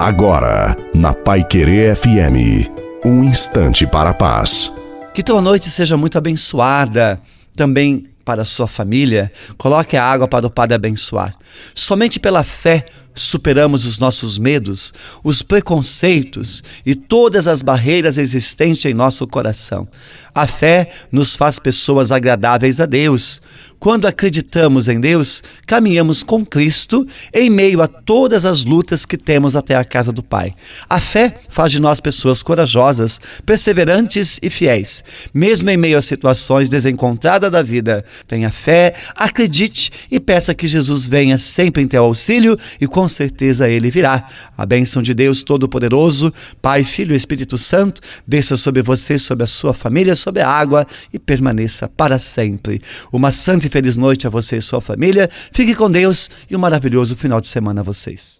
Agora, na Pai Querer FM, um instante para a paz. Que tua noite seja muito abençoada. Também para a sua família, coloque a água para o Padre abençoar. Somente pela fé superamos os nossos medos, os preconceitos e todas as barreiras existentes em nosso coração. A fé nos faz pessoas agradáveis a Deus. Quando acreditamos em Deus, caminhamos com Cristo em meio a todas as lutas que temos até a casa do Pai. A fé faz de nós pessoas corajosas, perseverantes e fiéis, mesmo em meio a situações desencontradas da vida. Tenha fé, acredite e peça que Jesus venha sempre em teu auxílio e com certeza ele virá. A bênção de Deus Todo-Poderoso, Pai, Filho e Espírito Santo, desça sobre você, sobre a sua família, sobre a água e permaneça para sempre. Uma santa e feliz noite a você e sua família. Fique com Deus e um maravilhoso final de semana a vocês.